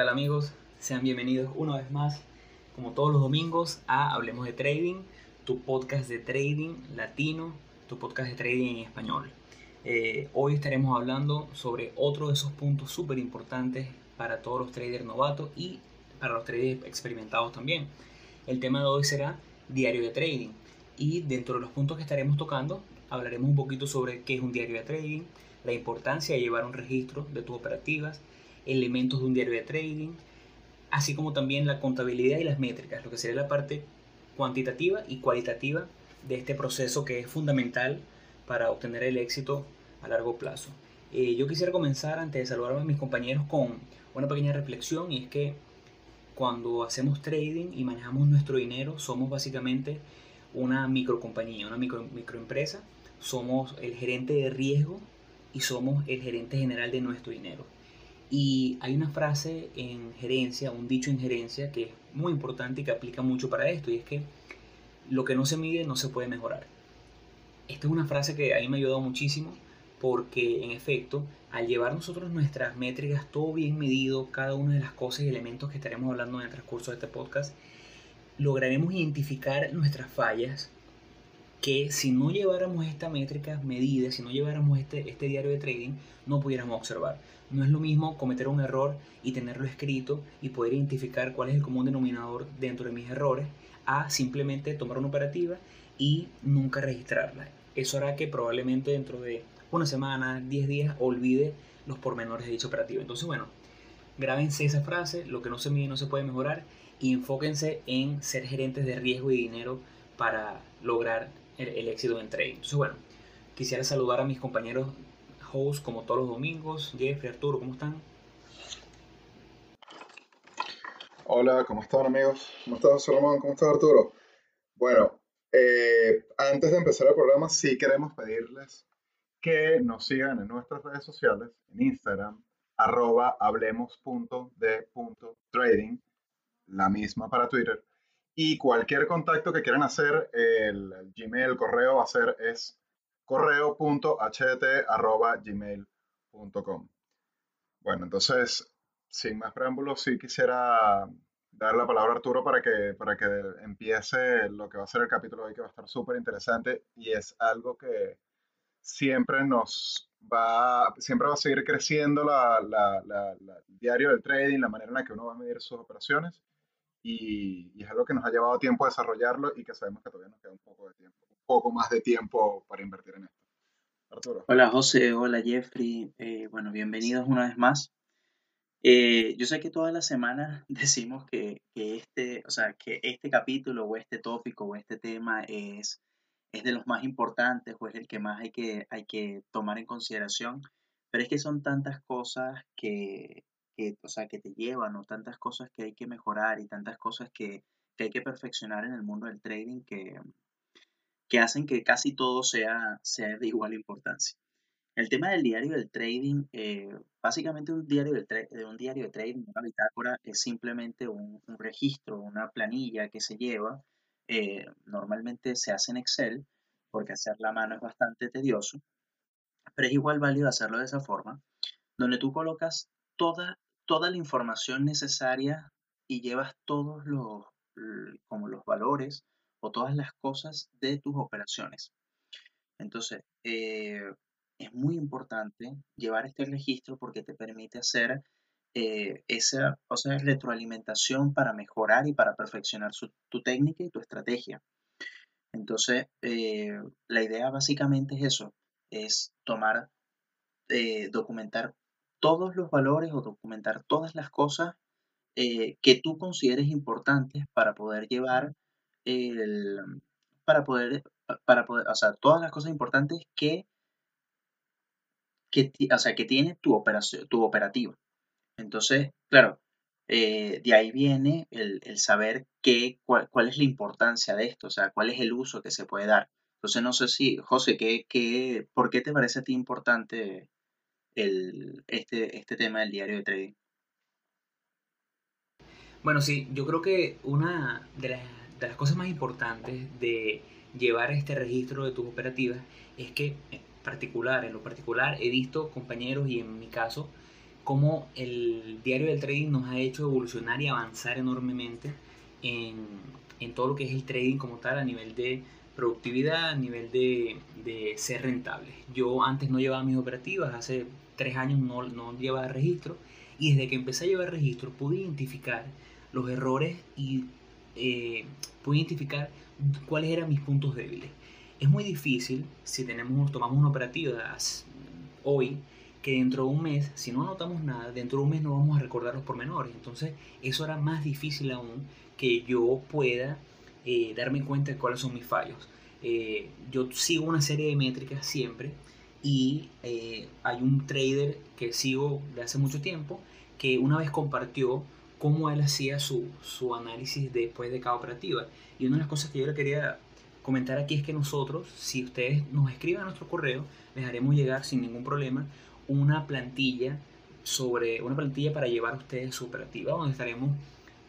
Hola, ¿qué tal amigos? Sean bienvenidos una vez más, como todos los domingos, a Hablemos de Trading, tu podcast de trading latino, tu podcast de trading en español. Eh, hoy estaremos hablando sobre otro de esos puntos súper importantes para todos los traders novatos y para los traders experimentados también. El tema de hoy será diario de trading y dentro de los puntos que estaremos tocando hablaremos un poquito sobre qué es un diario de trading, la importancia de llevar un registro de tus operativas, elementos de un diario de trading, así como también la contabilidad y las métricas, lo que sería la parte cuantitativa y cualitativa de este proceso que es fundamental para obtener el éxito a largo plazo. Eh, yo quisiera comenzar antes de saludar a mis compañeros con una pequeña reflexión y es que cuando hacemos trading y manejamos nuestro dinero somos básicamente una microcompañía, una micro, microempresa, somos el gerente de riesgo y somos el gerente general de nuestro dinero. Y hay una frase en gerencia, un dicho en gerencia que es muy importante y que aplica mucho para esto, y es que lo que no se mide no se puede mejorar. Esta es una frase que a mí me ha ayudado muchísimo porque en efecto, al llevar nosotros nuestras métricas, todo bien medido, cada una de las cosas y elementos que estaremos hablando en el transcurso de este podcast, lograremos identificar nuestras fallas que si no lleváramos esta métrica medida, si no lleváramos este, este diario de trading, no pudiéramos observar. No es lo mismo cometer un error y tenerlo escrito y poder identificar cuál es el común denominador dentro de mis errores, a simplemente tomar una operativa y nunca registrarla. Eso hará que probablemente dentro de una semana, 10 días, olvide los pormenores de dicha operativa. Entonces, bueno, grábense esa frase, lo que no se mide no se puede mejorar y enfóquense en ser gerentes de riesgo y dinero para lograr el, éxito en trading. Entonces, bueno, quisiera saludar a mis compañeros hosts como todos los domingos. Jeffrey, Arturo, ¿cómo están? Hola, ¿cómo están amigos? ¿Cómo estás, Solomón? ¿Cómo estás, Arturo? Bueno, eh, antes de empezar el programa, sí queremos pedirles que nos sigan en nuestras redes sociales, en Instagram, arroba hablemos.de.trading, la misma para Twitter, y cualquier contacto que quieran hacer, el, Gmail, el correo va a ser es correo.ht.gmail.com. Bueno, entonces, sin más preámbulos, sí quisiera dar la palabra a Arturo para que, para que empiece lo que va a ser el capítulo hoy, que va a estar súper interesante y es algo que siempre nos va, siempre va a seguir creciendo la, la, la, el diario del trading, la manera en la que uno va a medir sus operaciones y, es algo que nos ha llevado tiempo desarrollarlo y que sabemos que todavía nos queda un poco de tiempo, poco más de tiempo para invertir en esto. Arturo. Hola José, hola Jeffrey, eh, bueno, bienvenidos una vez más. Eh, yo sé que todas las semanas decimos que, que, este, o sea, que este capítulo o este tópico o este tema es, es de los más importantes o es el que más hay que, hay que tomar en consideración, pero es que son tantas cosas que, que, o sea, que te llevan o tantas cosas que hay que mejorar y tantas cosas que, que hay que perfeccionar en el mundo del trading que, que hacen que casi todo sea, sea de igual importancia. El tema del diario del trading, eh, básicamente un diario, del de un diario de trading, una bitácora, es simplemente un, registro, una planilla que se lleva. Eh, normalmente se hace en Excel, porque hacer la mano es bastante tedioso, pero es igual válido hacerlo de esa forma, donde tú colocas toda toda la información necesaria y llevas todos los, como los valores o todas las cosas de tus operaciones. Entonces, eh, es muy importante llevar este registro porque te permite hacer eh, esa o sea, retroalimentación para mejorar y para perfeccionar tu técnica y tu estrategia. Entonces, eh, la idea básicamente es eso, es tomar, documentar todos los valores o documentar todas las cosas eh, que tú consideres importantes para poder llevar para poder, para poder, o sea, todas las cosas importantes que, que, o sea, que tiene tu operación, tu operativa. Entonces, claro, eh, de ahí viene el, saber qué, cuál, es la importancia de esto, o sea, cuál es el uso que se puede dar. Entonces, no sé si, José, ¿qué, qué, ¿por qué te parece a ti importante el, este, este tema del diario de trading? Bueno, sí, yo creo que una de las, de las cosas más importantes de llevar este registro de tus operativas es que en particular, en lo particular, he visto compañeros y en mi caso cómo el diario del trading nos ha hecho evolucionar y avanzar enormemente en, en todo lo que es el trading como tal a nivel de productividad, a nivel de, de, ser rentable. Yo antes no llevaba mis operativas, hace tres años no, no llevaba registro y desde que empecé a llevar registro pude identificar los errores y eh, pude identificar cuáles eran mis puntos débiles. Es muy difícil si tenemos, tomamos una operativa hoy que dentro de un mes, si no notamos nada, dentro de un mes no vamos a recordar los pormenores. Entonces, eso era más difícil aún que yo pueda eh, darme cuenta de cuáles son mis fallos. Eh, yo sigo una serie de métricas siempre y eh, hay un trader que sigo de hace mucho tiempo que una vez compartió cómo él hacía su, su análisis después de cada operativa. Y una de las cosas que yo le quería comentar aquí es que nosotros, si ustedes nos escriben a nuestro correo, les haremos llegar sin ningún problema una plantilla sobre una plantilla para llevar a ustedes su operativa donde estaremos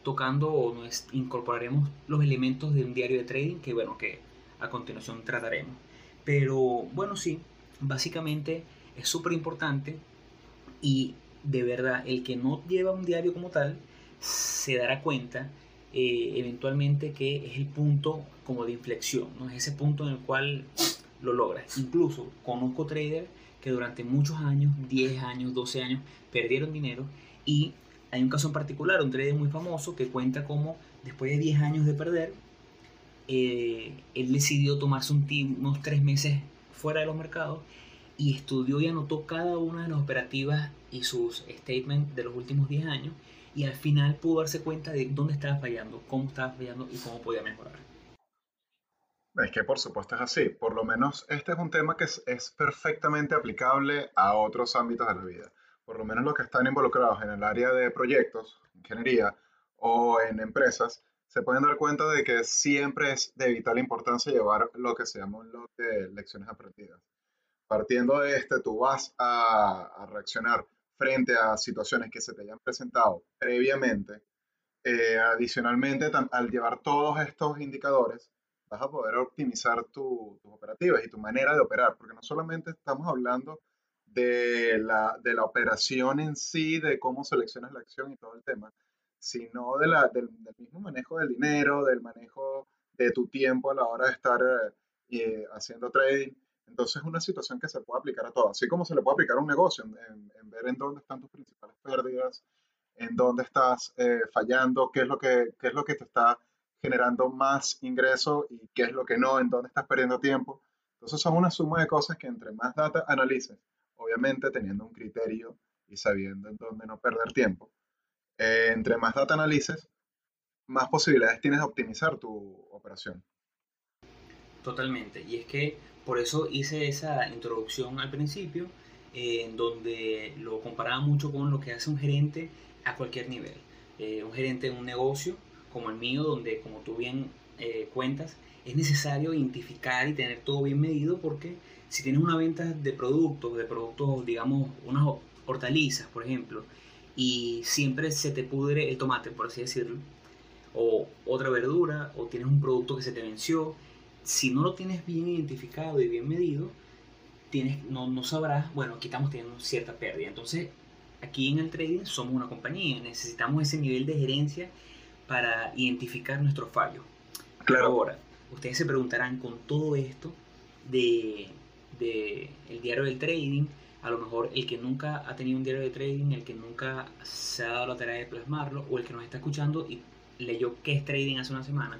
tocando o incorporaremos los elementos de un diario de trading que bueno que a continuación trataremos pero bueno sí básicamente es súper importante y de verdad el que no lleva un diario como tal se dará cuenta eh, eventualmente que es el punto como de inflexión, ¿no? es ese punto en el cual lo logras. Incluso conozco traders que durante muchos años, 10 años, 12 años, perdieron dinero y hay un caso en particular, un trader muy famoso que cuenta cómo después de 10 años de perder, eh, él decidió tomarse un unos 3 meses fuera de los mercados y estudió y anotó cada una de las operativas y sus statements de los últimos 10 años y al final pudo darse cuenta de dónde estaba fallando, cómo estaba fallando y cómo podía mejorar. Es que por supuesto es así. Por lo menos este es un tema que es, es, perfectamente aplicable a otros ámbitos de la vida. Por lo menos los que están involucrados en el área de proyectos, ingeniería o en empresas, se pueden dar cuenta de que siempre es de vital importancia llevar lo que se llama un log de lecciones aprendidas. Partiendo de este, tú vas a, a reaccionar frente a situaciones que se te hayan presentado previamente. Eh, adicionalmente, al llevar todos estos indicadores, vas a poder optimizar tus operativas y tu manera de operar, porque no solamente estamos hablando de la, de la operación en sí, de cómo seleccionas la acción y todo el tema, sino de la, del, mismo manejo del dinero, del manejo de tu tiempo a la hora de estar eh, haciendo trading. Entonces es una situación que se puede aplicar a todo, así como se le puede aplicar a un negocio, en, en ver en dónde están tus principales pérdidas, en dónde estás eh, fallando, qué es, lo que, qué es lo que te está generando más ingreso y qué es lo que no, en dónde estás perdiendo tiempo. Entonces son una suma de cosas que entre más data analices, obviamente teniendo un criterio y sabiendo en dónde no perder tiempo, eh, entre más data analices, más posibilidades tienes de optimizar tu operación. Totalmente. Y es que por eso hice esa introducción al principio, eh, en donde lo comparaba mucho con lo que hace un gerente a cualquier nivel. Eh, un gerente de un negocio como el mío, donde como tú bien eh, cuentas, es necesario identificar y tener todo bien medido porque si tienes una venta de productos, de productos, digamos, unas hortalizas, por ejemplo, y siempre se te pudre el tomate, por así decirlo, o otra verdura, o tienes un producto que se te venció, si no lo tienes bien identificado y bien medido, tienes, no, no sabrás, bueno, aquí estamos teniendo cierta pérdida. Entonces, aquí en el trading somos una compañía, necesitamos ese nivel de gerencia para identificar nuestros fallos. Claro. Ahora, ustedes se preguntarán con todo esto de, de, el diario del trading, a lo mejor el que nunca ha tenido un diario de trading, el que nunca se ha dado la tarea de plasmarlo, o el que nos está escuchando y leyó qué es trading hace una semana,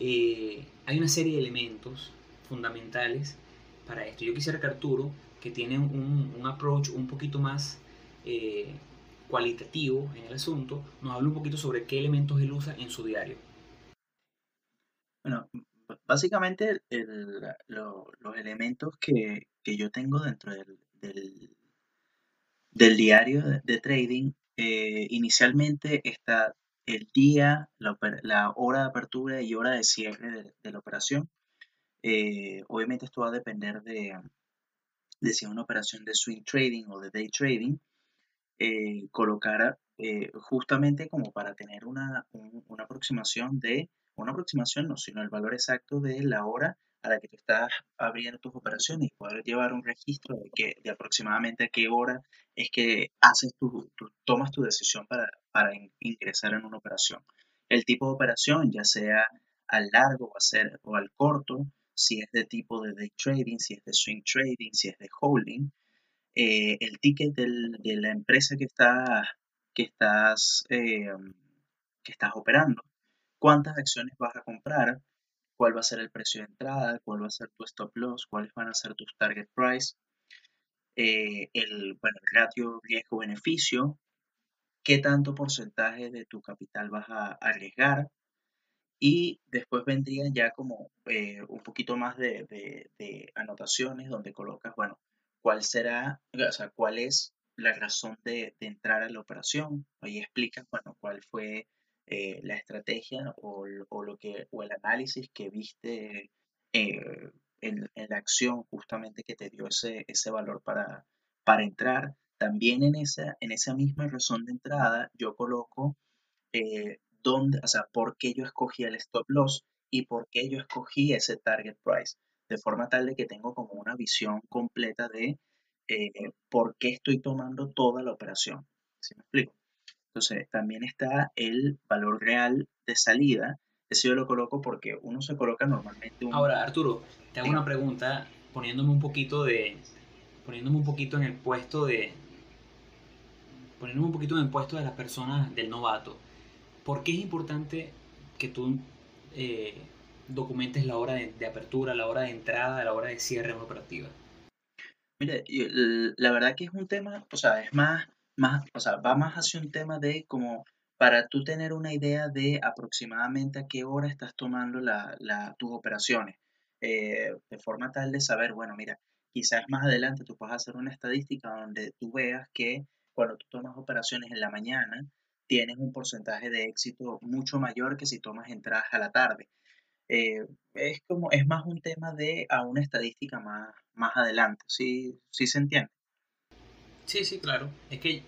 eh, hay una serie de elementos fundamentales para esto. Yo quisiera que Arturo, que tiene un, approach un poquito más eh, cualitativo en el asunto, nos hable un poquito sobre qué elementos él usa en su diario. Bueno, básicamente los elementos que, yo tengo dentro del, del, diario de, trading, eh, inicialmente está el día, la, hora de apertura y hora de cierre de, la operación. Eh, obviamente esto va a depender de, de, si es una operación de swing trading o de day trading. Eh, colocar eh, justamente como para tener una, una, aproximación de, una aproximación no, sino el valor exacto de la hora a la que tú estás abriendo tus operaciones y poder llevar un registro de, que, de aproximadamente a qué hora es que haces tu, tomas tu decisión para, para ingresar en una operación. El tipo de operación, ya sea al largo o, o al corto, si es de tipo de day trading, si es de swing trading, si es de holding, eh, el ticket de la empresa que, está, que, estás, eh, que estás operando, cuántas acciones vas a comprar, cuál va a ser el precio de entrada, cuál va a ser tu stop loss, cuáles van a ser tus target price, eh, el, bueno, el ratio riesgo-beneficio, qué tanto porcentaje de tu capital vas a arriesgar, y después vendrían ya como eh, un poquito más de, anotaciones donde colocas, bueno, cuál será, o sea, cuál es la razón de, entrar a la operación. Ahí explicas, bueno, cuál fue eh, la estrategia o, lo que, o el análisis que viste eh, en, la acción justamente que te dio ese, ese valor para, para entrar. También en esa, en esa misma razón de entrada yo coloco dónde, o sea, por qué yo escogí el stop loss y por qué yo escogí ese target price, de forma tal de que tengo como una visión completa de eh, por qué estoy tomando toda la operación. ¿Sí me explico? Entonces, también está el valor real de salida. Ese yo lo coloco porque uno se coloca normalmente un... Ahora, Arturo, te hago una pregunta poniéndome un poquito de... poniéndome un poquito en el puesto de... poniéndome un poquito en el puesto de las personas del novato. ¿Por qué es importante que tú eh, documentes la hora de, apertura, la hora de entrada, la hora de cierre en una operativa? Mire, la verdad que es un tema, o sea, es más, más, o sea, va más hacia un tema de como para tú tener una idea de aproximadamente a qué hora estás tomando la, tus operaciones, eh, de forma tal de saber, bueno, mira, quizás más adelante tú puedas hacer una estadística donde tú veas que cuando tú tomas operaciones en la mañana, tienes un porcentaje de éxito mucho mayor que si tomas entradas a la tarde. Eh, es como, es más un tema de a una estadística más, más adelante, ¿sí, ¿sí se entiende? Sí, sí, claro. Es que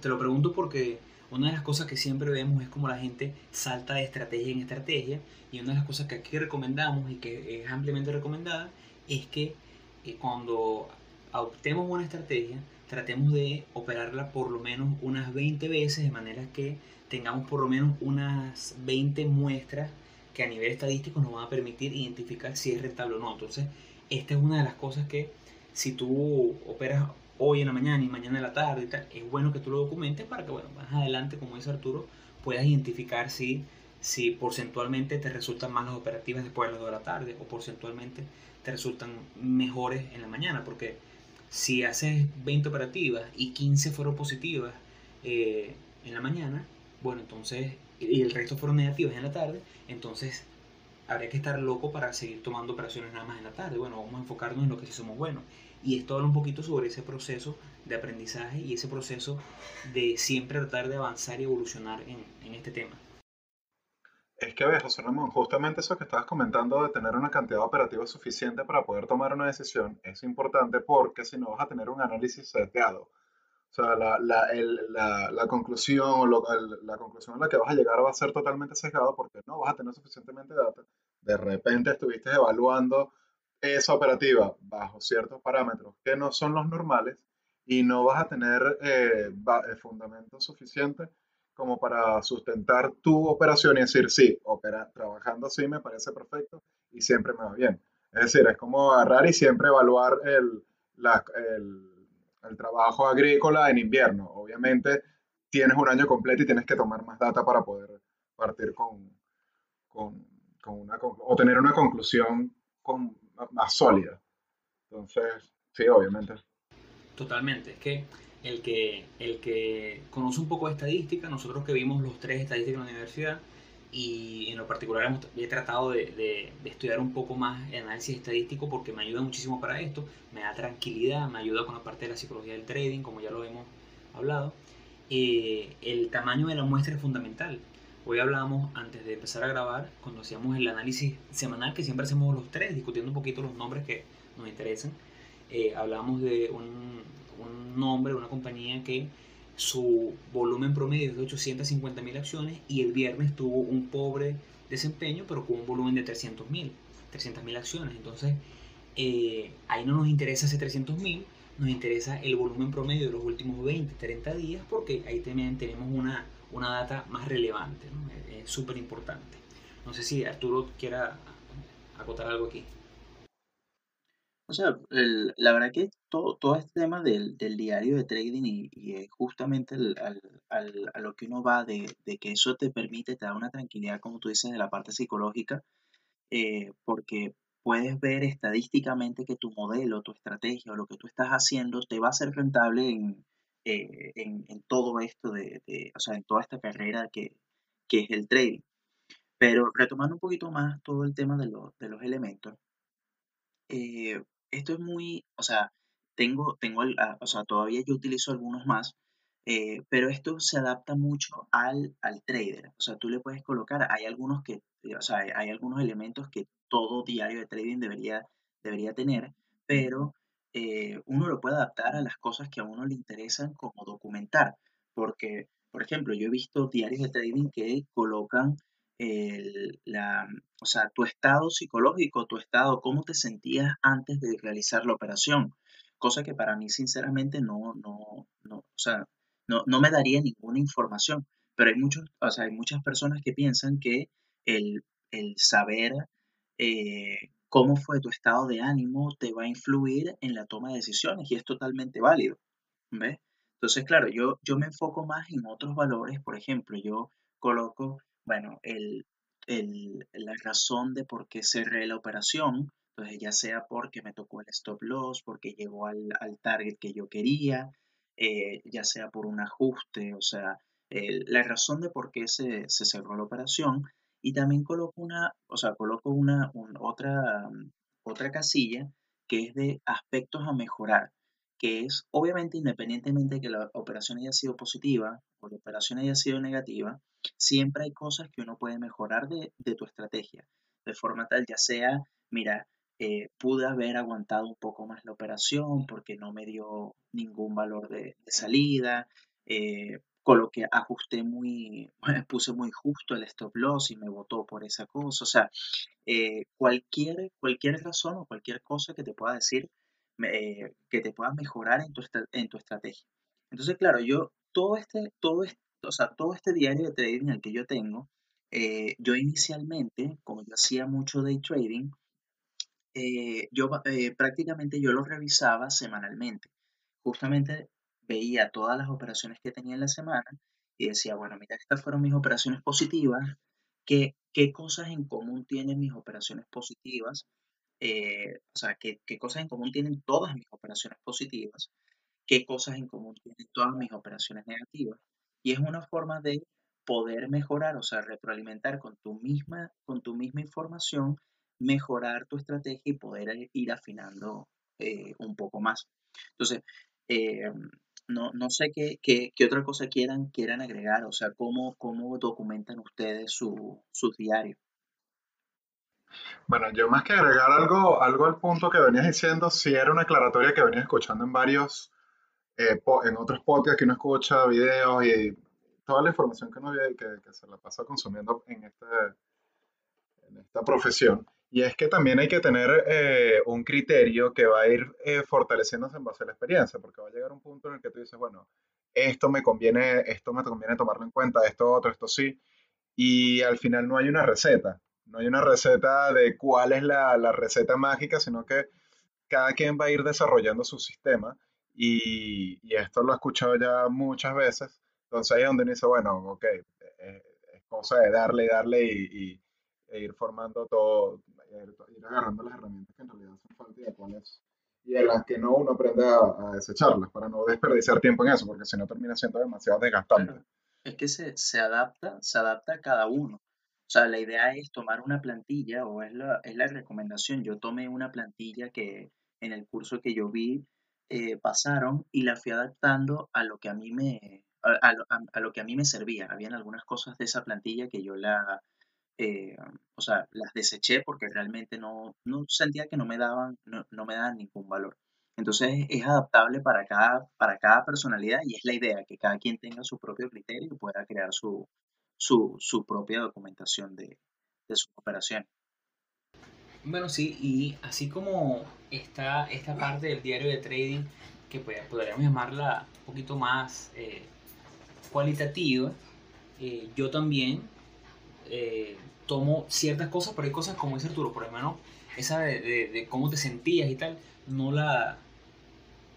te lo pregunto porque una de las cosas que siempre vemos es como la gente salta de estrategia en estrategia y una de las cosas que aquí recomendamos y que es ampliamente recomendada es que eh, cuando optemos una estrategia tratemos de operarla por lo menos unas 20 veces de manera que tengamos por lo menos unas 20 muestras que a nivel estadístico nos van a permitir identificar si es rentable o no. Entonces, esta es una de las cosas que si tú operas hoy en la mañana y mañana en la tarde, es bueno que tú lo documentes para que, bueno, más adelante, como dice Arturo, puedas identificar si, si porcentualmente te resultan más las operativas después de las 2 de la tarde o porcentualmente te resultan mejores en la mañana, porque si haces 20 operativas y 15 fueron positivas eh, en la mañana, bueno, entonces, y el resto fueron negativas en la tarde, entonces habría que estar loco para seguir tomando operaciones nada más en la tarde. Bueno, vamos a enfocarnos en lo que sí somos buenos. Y esto habla un poquito sobre ese proceso de aprendizaje y ese proceso de siempre tratar de avanzar y evolucionar en, en este tema. Es que, ves, José Ramón, justamente eso que estabas comentando de tener una cantidad operativa suficiente para poder tomar una decisión es importante porque si no vas a tener un análisis sesgado. O sea, la, la, la, conclusión la conclusión a la que vas a llegar va a ser totalmente sesgado porque no vas a tener suficientemente data. De repente estuviste evaluando esa operativa bajo ciertos parámetros que no son los normales y no vas a tener eh, eh fundamentos suficientes como para sustentar tu operación y decir, sí, opera, trabajando así me parece perfecto y siempre me va bien. Es decir, es como agarrar y siempre evaluar el, el, el trabajo agrícola en invierno. Obviamente tienes un año completo y tienes que tomar más data para poder partir con, con, con una, o tener una conclusión con, más sólida. Entonces, sí, obviamente. Totalmente. Es que el que, el que conoce un poco de estadística, nosotros que vimos los tres estadísticas en la universidad, y en lo particular hemos, he tratado de, de, estudiar un poco más el análisis estadístico porque me ayuda muchísimo para esto, me da tranquilidad, me ayuda con la parte de la psicología del trading, como ya lo hemos hablado. Eh, el tamaño de la muestra es fundamental. Hoy hablábamos, antes de empezar a grabar, cuando hacíamos el análisis semanal, que siempre hacemos los tres, discutiendo un poquito los nombres que nos interesan, eh, hablamos de un, un nombre, una compañía que su volumen promedio es de 850 mil acciones y el viernes tuvo un pobre desempeño, pero con un volumen de 300 mil. 300.000 acciones. Entonces, eh, ahí no nos interesa ese 300.000, nos interesa el volumen promedio de los últimos 20, 30 días, porque ahí también tenemos una, una data más relevante, es súper importante. No sé si Arturo quiera acotar algo aquí. O sea, la verdad que todo, todo este tema del, diario de trading y, justamente a lo que uno va de, que eso te permite, te da una tranquilidad, como tú dices, de la parte psicológica, eh, porque puedes ver estadísticamente que tu modelo, tu estrategia o lo que tú estás haciendo te va a ser rentable en, eh, en, todo esto de, o sea, en toda esta carrera que, que es el trading. Pero retomando un poquito más todo el tema de, de los elementos, eh, esto es muy, o sea, tengo, tengo, o sea, todavía yo utilizo algunos más, eh, pero esto se adapta mucho al, al trader. O sea, tú le puedes colocar, hay algunos que, o sea, hay algunos elementos que todo diario de trading debería, debería tener, pero eh, uno lo puede adaptar a las cosas que a uno le interesan como documentar. Porque, por ejemplo, yo he visto diarios de trading que colocan el, la, o sea, tu estado psicológico, tu estado, cómo te sentías antes de realizar la operación. Cosa que para mí, sinceramente, no, no, no, o sea, no, no me daría ninguna información. Pero hay, muchos, o sea, hay muchas personas que piensan que el, el saber eh, cómo fue tu estado de ánimo te va a influir en la toma de decisiones y es totalmente válido. ¿Ves? Entonces, claro, yo, yo me enfoco más en otros valores. Por ejemplo, yo coloco bueno, el, la razón de por qué cerré la operación, entonces ya sea porque me tocó el stop loss, porque llegó al, target que yo quería, eh, ya sea por un ajuste, o sea, la razón de por qué se, cerró la operación y también coloco una, o sea, coloco una, otra, otra casilla que es de aspectos a mejorar que es obviamente independientemente de que la operación haya sido positiva o la operación haya sido negativa, siempre hay cosas que uno puede mejorar de, tu estrategia, de forma tal, ya sea, mira, eh, pude haber aguantado un poco más la operación porque no me dio ningún valor de, salida, eh, con lo que ajusté muy, puse muy justo el stop loss y me votó por esa cosa, o sea, eh, cualquier, cualquier razón o cualquier cosa que te pueda decir que te puedas mejorar en tu, en tu estrategia. Entonces, claro, yo todo este, todo este, o sea, todo este diario de trading el que yo tengo, eh, yo inicialmente, como yo hacía mucho day trading, eh, yo eh, prácticamente yo lo revisaba semanalmente. Justamente veía todas las operaciones que tenía en la semana y decía, bueno, mira, estas fueron mis operaciones positivas, ¿qué, qué cosas en común tienen mis operaciones positivas? Eh, o sea, ¿qué, cosas en común tienen todas mis operaciones positivas, qué cosas en común tienen todas mis operaciones negativas. Y es una forma de poder mejorar, o sea, retroalimentar con tu misma, con tu misma información, mejorar tu estrategia y poder ir afinando eh, un poco más. Entonces, eh, no, no, sé qué, qué, qué, otra cosa quieran, quieran agregar, o sea, cómo, cómo documentan ustedes su, sus diarios. Bueno, yo más que agregar algo, algo al punto que venías diciendo, sí era una aclaratoria que venías escuchando en varios, eh, en otros podcasts que uno escucha, videos y toda la información que uno ve que, que se la pasa consumiendo en, este, en esta profesión. Y es que también hay que tener eh, un criterio que va a ir eh, fortaleciéndose en base a la experiencia, porque va a llegar un punto en el que tú dices, bueno, esto me conviene, esto me conviene tomarlo en cuenta, esto otro, esto sí, y al final no hay una receta. No hay una receta de cuál es la, receta mágica, sino que cada quien va a ir desarrollando su sistema y, esto lo he escuchado ya muchas veces. Entonces ahí es donde uno dice, bueno, ok, eh, es cosa de darle y darle y, e ir formando todo, ir, agarrando las herramientas que en realidad son falta y de cuáles y de las que no uno aprende a, desecharlas para no desperdiciar tiempo en eso, porque si no termina siendo demasiado desgastante. Es que se, se adapta, se adapta a cada uno. O sea, la idea es tomar una plantilla o es la, es la recomendación. Yo tomé una plantilla que en el curso que yo vi eh, pasaron y la fui adaptando a lo que a mí me, a, lo que a mí me servía. Habían algunas cosas de esa plantilla que yo la, eh, o sea, las deseché porque realmente no, no sentía que no me daban, no, no, me daban ningún valor. Entonces es adaptable para cada, para cada personalidad y es la idea, que cada quien tenga su propio criterio y pueda crear su, su, propia documentación de, de su operación. Bueno, sí, y así como está esta parte del diario de trading, que podríamos llamarla un poquito más eh, cualitativa, eh, yo también eh, tomo ciertas cosas, pero hay cosas como dice Arturo, por ejemplo, esa de, cómo te sentías y tal, no la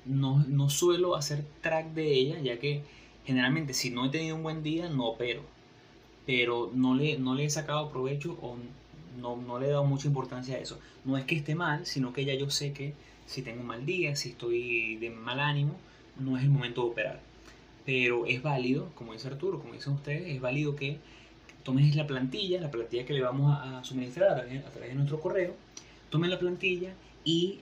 no, no, suelo hacer track de ella, ya que generalmente si no he tenido un buen día, no opero. Pero no le, no le he sacado provecho o no, no le he dado mucha importancia a eso. No es que esté mal, sino que ya yo sé que si tengo un mal día, si estoy de mal ánimo, no es el momento de operar. Pero es válido, como dice Arturo, como dicen ustedes, es válido que tomes la plantilla, la plantilla que le vamos a, suministrar a través, de nuestro correo, tomen la plantilla y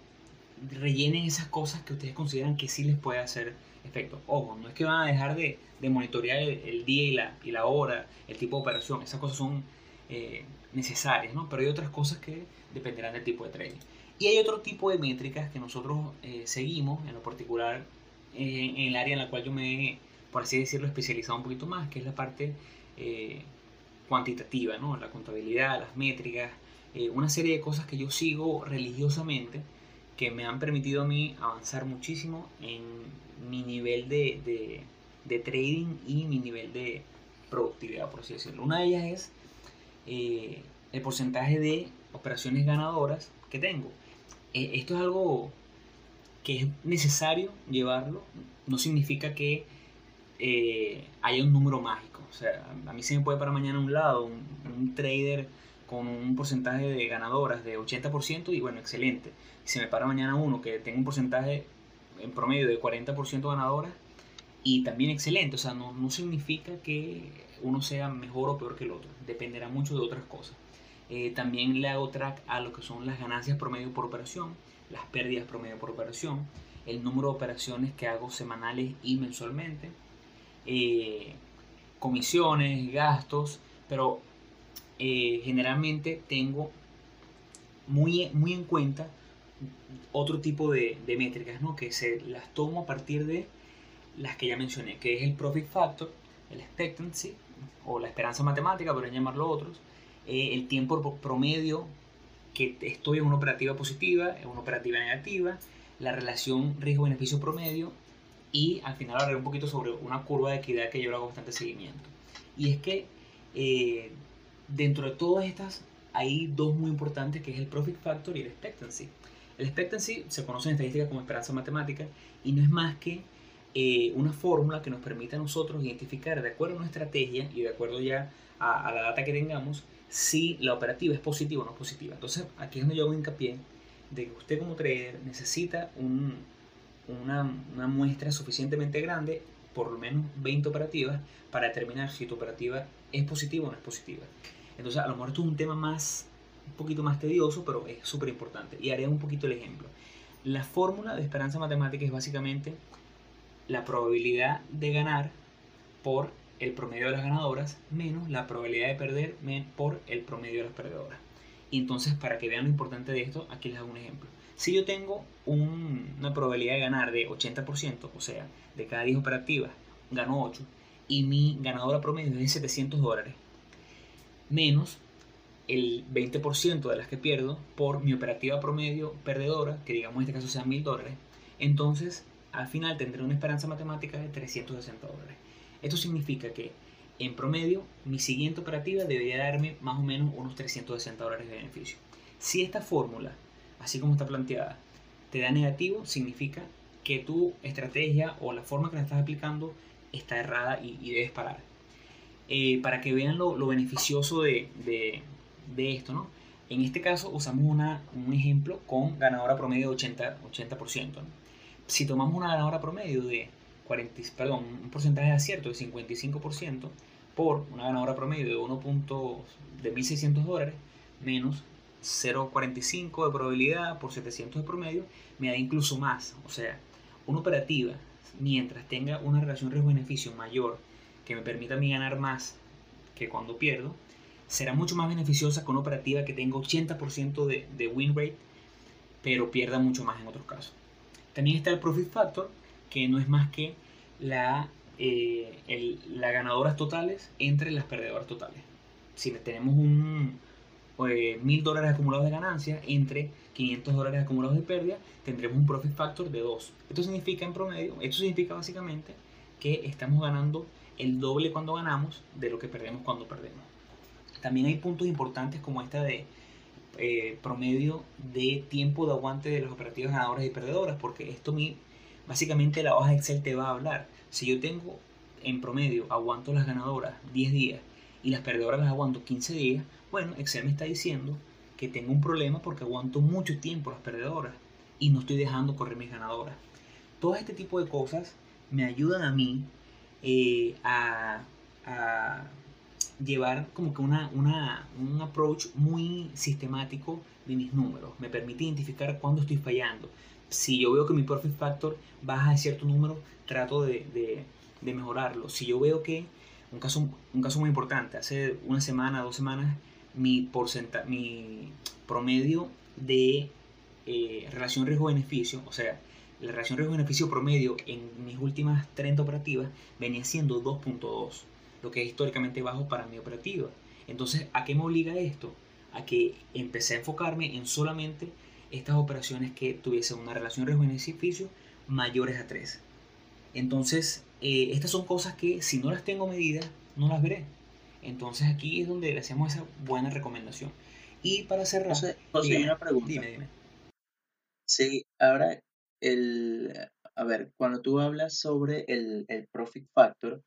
rellenen esas cosas que ustedes consideran que sí les puede hacer efecto. Ojo, no es que van a dejar de, de monitorear el, día y la, y la hora, el tipo de operación, esas cosas son eh, necesarias, ¿no? Pero hay otras cosas que dependerán del tipo de trading. Y hay otro tipo de métricas que nosotros eh, seguimos, en lo particular eh, en el área en la cual yo me por así decirlo, especializado un poquito más, que es la parte cuantitativa, ¿no? La contabilidad, las métricas, una serie de cosas que yo sigo religiosamente que me han permitido a mí avanzar muchísimo en mi nivel de, de, trading y mi nivel de productividad, por así decirlo. Una de ellas es eh, el porcentaje de operaciones ganadoras que tengo. Eh, esto es algo que es necesario llevarlo, no significa que eh, haya un número mágico. O sea, a mí se me puede para mañana un lado, un, un trader con un porcentaje de ganadoras de 80% y bueno, excelente. Si me para mañana uno que tenga un porcentaje en promedio de 40% ganadoras y también excelente, o sea, no, no, significa que uno sea mejor o peor que el otro, dependerá mucho de otras cosas. Eh, también le hago track a lo que son las ganancias promedio por operación, las pérdidas promedio por operación, el número de operaciones que hago semanales y mensualmente, eh, comisiones, gastos, pero eh, generalmente tengo muy, muy en cuenta otro tipo de, métricas, ¿no? que se las tomo a partir de las que ya mencioné, que es el profit factor, el expectancy, o la esperanza matemática, podrían llamarlo otros, eh, el tiempo promedio que estoy en una operativa positiva, en una operativa negativa, la relación riesgo-beneficio promedio, y al final hablaré un poquito sobre una curva de equidad que yo le hago bastante seguimiento. Y es que eh, dentro de todas estas hay dos muy importantes que es el profit factor y el expectancy. El expectancy se conoce en estadística como esperanza matemática y no es más que eh, una fórmula que nos permite a nosotros identificar de acuerdo a nuestra estrategia y de acuerdo ya a, la data que tengamos si la operativa es positiva o no positiva. Entonces aquí es donde yo hago hincapié de que usted como trader necesita una, una muestra suficientemente grande, por lo menos 20 operativas, para determinar si tu operativa es positiva o no es positiva. Entonces, a lo mejor esto es un tema más, un poquito más tedioso, pero es súper importante. Y haré un poquito el ejemplo. La fórmula de esperanza matemática es básicamente la probabilidad de ganar por el promedio de las ganadoras menos la probabilidad de perder por el promedio de las perdedoras. Y entonces, para que vean lo importante de esto, aquí les hago un ejemplo. Si yo tengo una probabilidad de ganar de 80%, o sea, de cada 10 operativas, gano 8, y mi ganadora promedio es de 700 dólares, menos el 20% de las que pierdo por mi operativa promedio perdedora, que digamos en este caso sean 1000 dólares, entonces al final tendré una esperanza matemática de 360 dólares. Esto significa que en promedio mi siguiente operativa debería darme más o menos unos 360 dólares de beneficio. Si esta fórmula, así como está planteada, te da negativo, significa que tu estrategia o la forma que la estás aplicando está errada y, debes parar. Eh, para que vean lo, beneficioso de, esto, ¿no? En este caso usamos una, un ejemplo con ganadora promedio de 80%. 80% Si tomamos una ganadora promedio de 40, perdón, un porcentaje de acierto de 55% por una ganadora promedio de 1. de 1.600 dólares menos 0.45 de probabilidad por 700 de promedio, me da incluso más. O sea, una operativa mientras tenga una relación riesgo-beneficio mayor que me permita a mí ganar más que cuando pierdo, será mucho más beneficiosa con una operativa que tenga 80% de, de win rate, pero pierda mucho más en otros casos. También está el profit factor, que no es más que la, eh, las ganadoras totales entre las perdedoras totales. Si tenemos un, mil dólares acumulados de ganancia entre 500 dólares acumulados de pérdida, tendremos un profit factor de 2. Esto significa en promedio, esto significa básicamente que estamos ganando el doble cuando ganamos de lo que perdemos cuando perdemos. También hay puntos importantes como esta de eh, promedio de tiempo de aguante de las operativas ganadoras y perdedoras, porque esto mi, básicamente la hoja Excel te va a hablar. Si yo tengo en promedio aguanto las ganadoras 10 días y las perdedoras las aguanto 15 días, bueno, Excel me está diciendo que tengo un problema porque aguanto mucho tiempo las perdedoras y no estoy dejando correr mis ganadoras. Todo este tipo de cosas me ayudan a mí eh, a, llevar como que una, una, un approach muy sistemático de mis números. Me permite identificar cuándo estoy fallando. Si yo veo que mi profit factor baja de cierto número, trato de, de, de mejorarlo. Si yo veo que, un caso, un caso muy importante, hace una semana, dos semanas, mi, mi promedio de eh, relación riesgo-beneficio, o sea, la relación riesgo-beneficio promedio en mis últimas 30 operativas venía siendo 2.2, lo que es históricamente bajo para mi operativa. Entonces, ¿a qué me obliga esto? A que empecé a enfocarme en solamente estas operaciones que tuviesen una relación riesgo-beneficio mayores a 3. Entonces, eh, estas son cosas que si no las tengo medidas, no las veré. Entonces aquí es donde le hacemos esa buena recomendación. Y para cerrar... José, José una pregunta. Dime, dime. Sí, ahora, el, a ver, cuando tú hablas sobre el, el profit factor,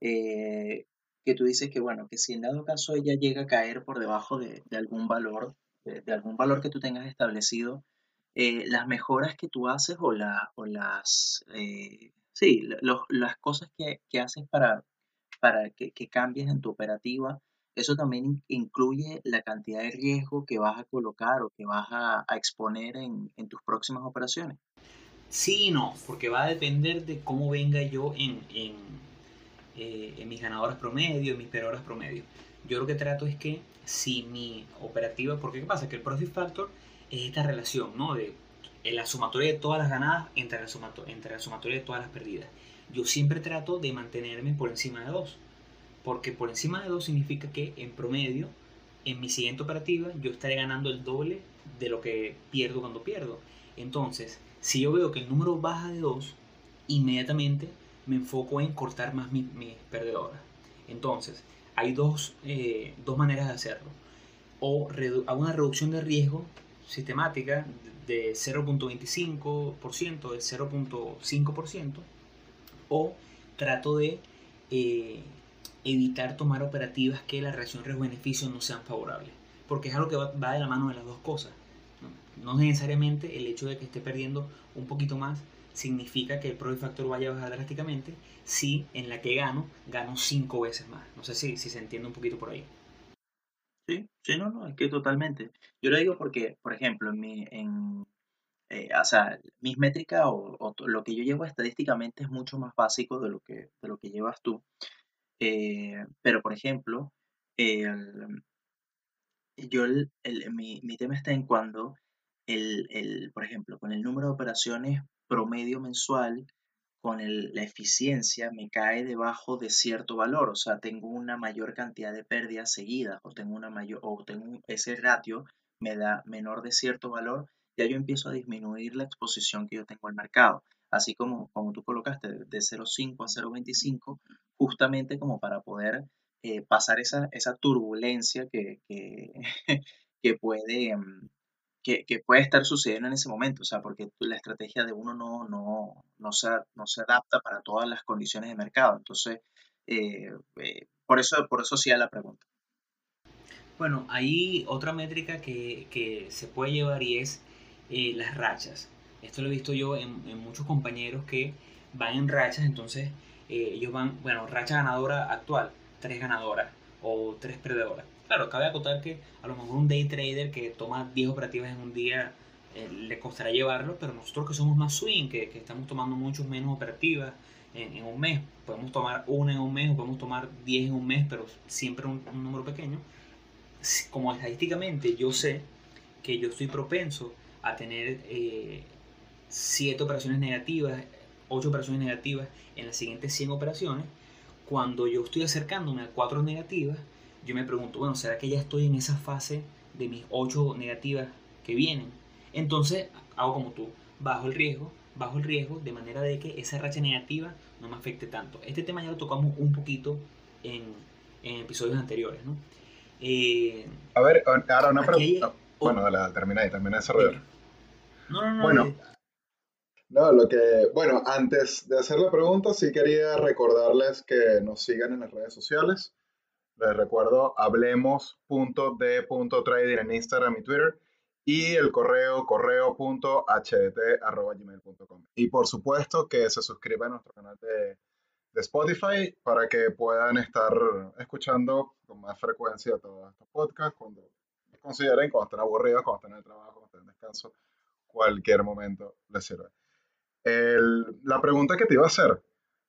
eh, que tú dices que, bueno, que si en dado caso ella llega a caer por debajo de, de algún valor, de, algún valor que tú tengas establecido, eh, las mejoras que tú haces o, la, o las, eh, sí, las cosas que, que haces para, para que, que cambies en tu operativa, eso también incluye la cantidad de riesgo que vas a colocar o que vas a, exponer en, tus próximas operaciones. Sí y no, porque va a depender de cómo venga yo en, en, eh, en mis ganadoras promedio, en mis perdedoras promedio. Yo lo que trato es que si mi operativa, porque ¿qué pasa? Que el profit factor es esta relación, ¿no? De la sumatoria de todas las ganadas entre la, sumatoria, entre la sumatoria de todas las perdidas. Yo siempre trato de mantenerme por encima de 2, porque por encima de 2 significa que en promedio, en mi siguiente operativa, yo estaré ganando el doble de lo que pierdo cuando pierdo. Entonces, si yo veo que el número baja de 2, inmediatamente me enfoco en cortar más mis mi perdedoras. Entonces, hay dos, eh, dos maneras de hacerlo. O hago una reducción de riesgo sistemática de 0.25%, de 0.5%, o trato de eh, evitar tomar operativas que la relación riesgo-beneficio no sean favorables, porque es algo que va, de la mano de las dos cosas. ¿no? necesariamente el hecho de que esté perdiendo un poquito más significa que el profit factor vaya a bajar drásticamente si en la que gano, gano cinco veces más. No sé si, si se entiende un poquito por ahí. Sí, sí, no, no, es que totalmente. Yo lo digo porque, por ejemplo, en, mi, en eh, o sea, mis métricas o, lo que yo llevo estadísticamente es mucho más básico de lo que, de lo que llevas tú. Eh, pero, por ejemplo, yo mi, mi, tema está en cuando, el, por ejemplo, con el número de operaciones promedio mensual, con la eficiencia me cae debajo de cierto valor, o sea, tengo una mayor cantidad de pérdidas seguidas o tengo una mayor o tengo ese ratio me da menor de cierto valor, ya yo empiezo a disminuir la exposición que yo tengo al mercado, así como como tú colocaste de 0.5 a 0.25, justamente como para poder eh, pasar esa, esa turbulencia que, que, que puede mm, que, puede estar sucediendo en ese momento, o sea, porque la estrategia de uno no, no, no, se, no se adapta para todas las condiciones de mercado. Entonces, eh, eh, por, eso, por eso sí la pregunta. Bueno, hay otra métrica que, que se puede llevar y es eh, las rachas. Esto lo he visto yo en, muchos compañeros que van en rachas, entonces ellos van, bueno, racha ganadora actual, tres ganadoras o tres perdedoras Claro, cabe acotar que a lo mejor un day trader que toma 10 operativas en un día eh, le costará llevarlo, pero nosotros que somos más swing, que, estamos tomando muchos menos operativas en, un mes, podemos tomar una en un mes o podemos tomar 10 en un mes, pero siempre un, número pequeño. Como estadísticamente yo sé que yo estoy propenso a tener 7 eh, operaciones negativas, 8 operaciones negativas en las siguientes 100 operaciones, cuando yo estoy acercándome a 4 negativas, yo me pregunto, bueno, ¿será que ya estoy en esa fase de mis 8 negativas que vienen. Entonces hago como tú, bajo el riesgo, bajo el riesgo de manera de que esa racha negativa no me afecte tanto. Este tema ya lo tocamos un poquito en, en episodios anteriores, ¿no? Eh, a ver, ahora una pregunta. Bueno, dale, termina ahí, termina de desarrollar. No, no, no. Bueno, no, lo que, bueno, antes de hacer la pregunta, sí quería recordarles que nos sigan en las redes sociales. Les recuerdo hablemos.de.trading en Instagram y Twitter y el correo correo.hdt.gmail.com. Y por supuesto que se suscriban a nuestro canal de, de, Spotify para que puedan estar escuchando con más frecuencia todos estos podcasts cuando consideren, cuando estén aburridos, cuando estén en el trabajo, cuando estén en descanso, cualquier momento les sirve. la pregunta que te iba a hacer,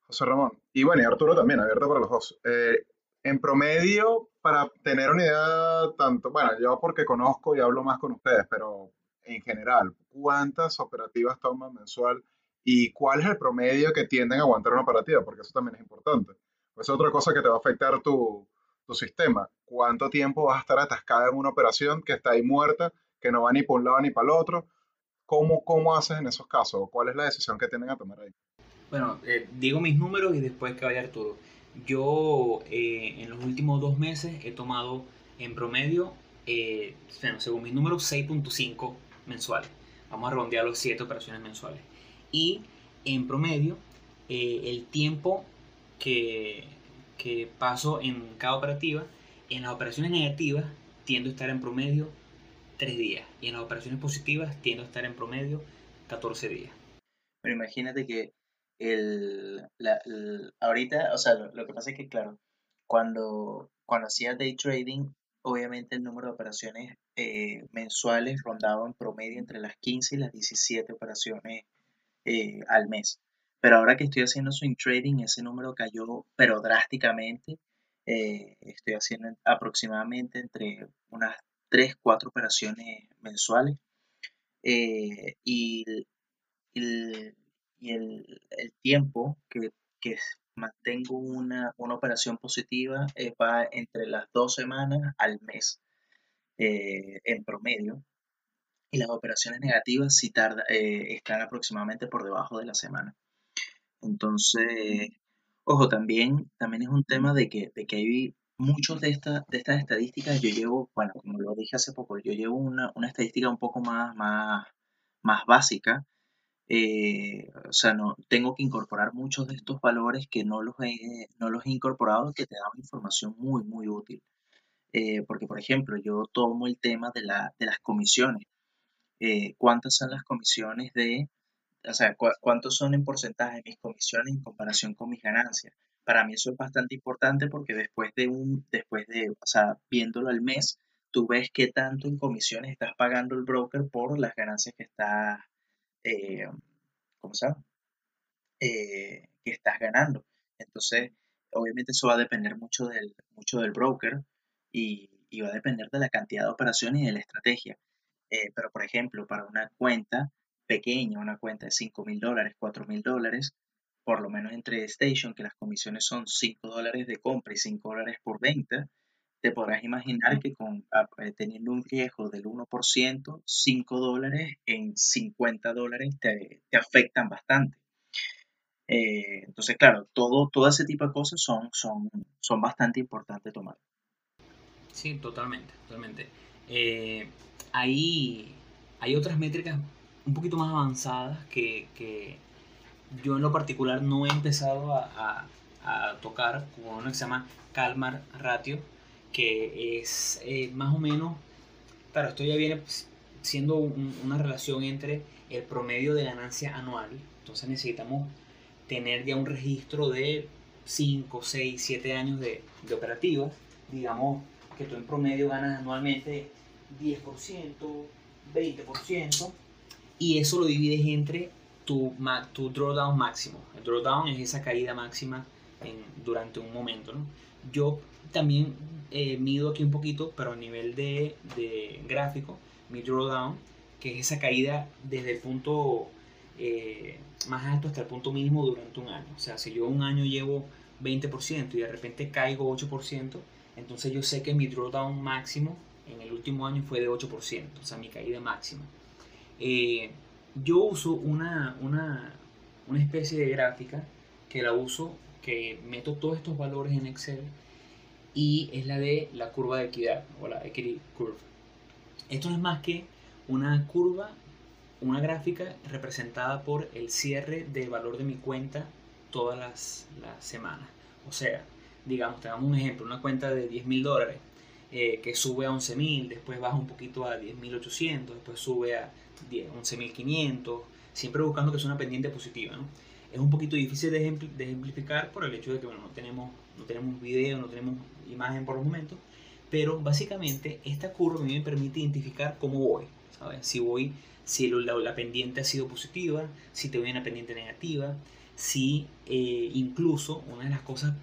José Ramón, y bueno, y Arturo también, abierto para los dos. Eh, en promedio, para tener una idea tanto, bueno, yo porque conozco y hablo más con ustedes, pero en general, ¿cuántas operativas toman mensual y cuál es el promedio que tienden a aguantar una operativa? Porque eso también es importante. Pues es otra cosa que te va a afectar tu, tu sistema. ¿Cuánto tiempo vas a estar atascada en una operación que está ahí muerta, que no va ni por un lado ni para el otro? ¿Cómo, ¿Cómo haces en esos casos? ¿Cuál es la decisión que tienen a tomar ahí? Bueno, eh, digo mis números y después que vaya Arturo. Yo eh, en los últimos dos meses he tomado en promedio, eh, según mis números, 6.5 mensuales. Vamos a redondear los 7 operaciones mensuales. Y en promedio, eh, el tiempo que, que paso en cada operativa, en las operaciones negativas tiendo a estar en promedio 3 días. Y en las operaciones positivas tiendo a estar en promedio 14 días. Pero imagínate que el, la, ahorita, o sea, lo, que pasa es que, claro, cuando, cuando hacía day trading, obviamente el número de operaciones eh, mensuales rondaba en promedio entre las 15 y las 17 operaciones eh, al mes. Pero ahora que estoy haciendo swing trading, ese número cayó, pero drásticamente. Eh, estoy haciendo aproximadamente entre unas 3, 4 operaciones mensuales. y, y y el, tiempo que, mantengo una, operación positiva eh, va entre las dos semanas al mes eh, en promedio. Y las operaciones negativas sí tarda, eh, están aproximadamente por debajo de la semana. Entonces, ojo, también, también es un tema de que, de que hay muchos de, estas de estas estadísticas. Yo llevo, bueno, como lo dije hace poco, yo llevo una, una estadística un poco más, más, más básica eh, o sea, no, tengo que incorporar muchos de estos valores que no los he, no los he incorporado, que te dan información muy, muy útil. Eh, porque, por ejemplo, yo tomo el tema de, la, de las comisiones. Eh, ¿Cuántas son las comisiones de, o sea, cuántos son en porcentaje mis comisiones en comparación con mis ganancias? Para mí eso es bastante importante porque después de un, después de, o sea, viéndolo al mes, tú ves qué tanto en comisiones estás pagando el broker por las ganancias que está eh, ¿cómo se llama? Eh, que estás ganando. Entonces, obviamente eso va a depender mucho del, mucho del broker y, va a depender de la cantidad de operaciones y de la estrategia. Eh, pero, por ejemplo, para una cuenta pequeña, una cuenta de 5 mil dólares, 4 mil dólares, por lo menos entre Station, que las comisiones son 5 dólares de compra y 5 dólares por venta, te podrás imaginar que con, ah, eh, teniendo un riesgo del 1%, 5 dólares en 50 dólares te, afectan bastante. Eh, entonces, claro, todo, todo ese tipo de cosas son, son, son bastante importantes tomar. Sí, totalmente, totalmente. Eh, hay, hay otras métricas un poquito más avanzadas que, yo en lo particular no he empezado a, a tocar, como uno que se llama Calmar Ratio, que es eh, más o menos, claro, esto ya viene siendo una relación entre el promedio de ganancia anual, entonces necesitamos tener ya un registro de 5, 6, 7 años de, de operativas, digamos que tú en promedio ganas anualmente 10%, 20%, y eso lo divides entre tu, tu drawdown máximo. El drawdown es esa caída máxima en, durante un momento. ¿no? Yo también eh, mido aquí un poquito, pero a nivel de, gráfico, mi drawdown, que es esa caída desde el punto eh, más alto hasta el punto mínimo durante un año. O sea, si yo un año llevo 20% y de repente caigo 8%, entonces yo sé que mi drawdown máximo en el último año fue de 8%, o sea, mi caída máxima. Eh, yo uso una, una, una especie de gráfica que la uso, que meto todos estos valores en Excel y es la de la curva de equidad o la equity curve. Esto no es más que una curva, una gráfica representada por el cierre del valor de mi cuenta todas las, semanas. O sea, digamos, te damos un ejemplo, una cuenta de 10 mil dólares eh, que sube a 11 mil, después baja un poquito a 10.800, después sube a 11.500, siempre buscando que sea una pendiente positiva. ¿no? Es un poquito difícil de, ejemplificar por el hecho de que bueno, no, tenemos, no tenemos video, no tenemos imagen por los momentos, pero básicamente esta curva a mí me permite identificar cómo voy. ¿sabes? Si voy, si la, la, pendiente ha sido positiva, si te voy una pendiente negativa, si eh, incluso una de las cosas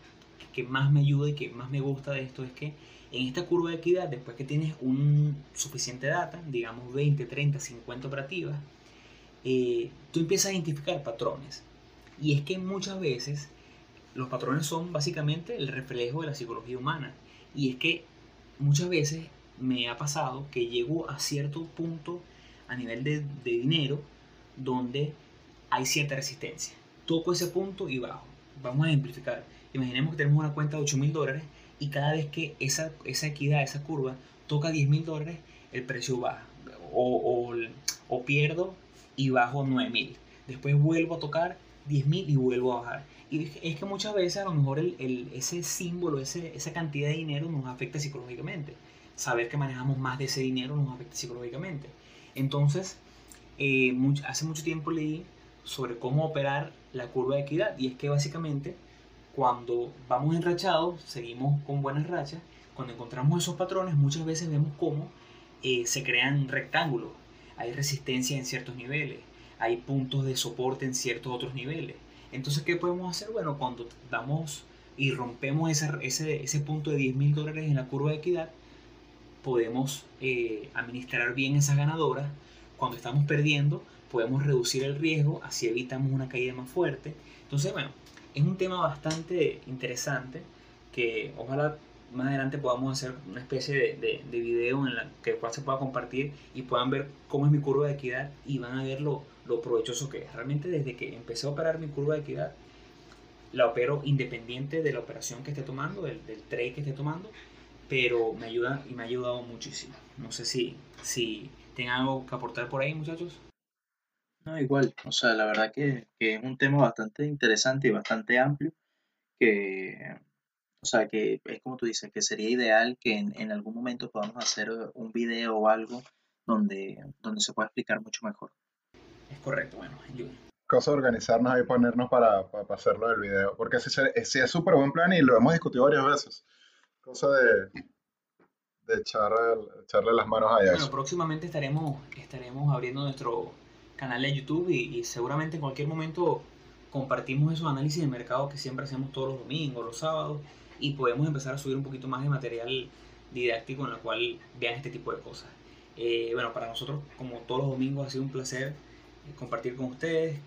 que más me ayuda y que más me gusta de esto es que en esta curva de equidad, después que tienes un suficiente data, digamos 20, 30, 50 operativas, eh, tú empiezas a identificar patrones. Y es que muchas veces los patrones son básicamente el reflejo de la psicología humana. Y es que muchas veces me ha pasado que llego a cierto punto a nivel de, de dinero donde hay cierta resistencia. Toco ese punto y bajo. Vamos a ejemplificar. Imaginemos que tenemos una cuenta de 8 mil dólares y cada vez que esa, esa equidad, esa curva, toca 10 mil dólares, el precio baja. O, o, pierdo y bajo 9 mil. Después vuelvo a tocar 10 mil y vuelvo a bajar. Y es que muchas veces a lo mejor el, ese símbolo, ese, esa cantidad de dinero nos afecta psicológicamente. Saber que manejamos más de ese dinero nos afecta psicológicamente. Entonces, eh, hace mucho tiempo leí sobre cómo operar la curva de equidad y es que básicamente cuando vamos enrachados, seguimos con buenas rachas, cuando encontramos esos patrones, muchas veces vemos cómo eh, se crean rectángulos, hay resistencia en ciertos niveles, hay puntos de soporte en ciertos otros niveles. Entonces, ¿qué podemos hacer? Bueno, cuando damos y rompemos ese, ese, ese punto de 10 mil dólares en la curva de equidad, podemos eh, administrar bien esas ganadoras. Cuando estamos perdiendo, podemos reducir el riesgo, así evitamos una caída más fuerte. Entonces, bueno, es un tema bastante interesante que ojalá más adelante podamos hacer una especie de, de, video en la que se pueda compartir y puedan ver cómo es mi curva de equidad y van a ver lo, lo provechoso que es. Realmente desde que empecé a operar mi curva de equidad, la opero independiente de la operación que esté tomando, del, del trade que esté tomando, pero me ayuda y me ha ayudado muchísimo. No sé si, si tengan algo que aportar por ahí, muchachos. No, igual, o sea, la verdad que, es un tema bastante interesante y bastante amplio, que, o sea, que es como tú dices, que sería ideal que en, algún momento podamos hacer un video o algo donde, donde se pueda explicar mucho mejor. Es correcto, bueno, Cosa de organizarnos y ponernos para, para, hacerlo del video, porque si, si es súper buen plan y lo hemos discutido varias veces. Cosa de, de echarle las manos a Bueno, próximamente estaremos, estaremos abriendo nuestro canal de YouTube y, seguramente en cualquier momento compartimos esos análisis de mercado que siempre hacemos todos los domingos, los sábados y podemos empezar a subir un poquito más de material didáctico en el cual vean este tipo de cosas. Eh, bueno, para nosotros, como todos los domingos, ha sido un placer eh, compartir con ustedes.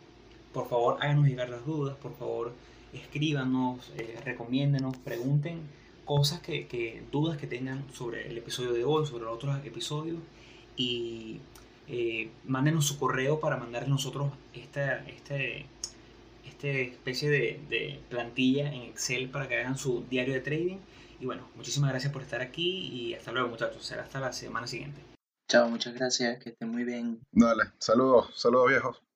Por favor, háganos llegar las dudas, por favor, escríbanos, eh, recomiéndenos, pregunten cosas que, que, dudas que tengan sobre el episodio de hoy, sobre los otros episodios y eh, mándenos su correo para mandarle nosotros esta, este, este especie de, plantilla en Excel para que hagan su diario de trading. Y bueno, muchísimas gracias por estar aquí y hasta luego muchachos. Será hasta la semana siguiente. Chao, muchas gracias, que estén muy bien. Dale, saludos, saludos viejos.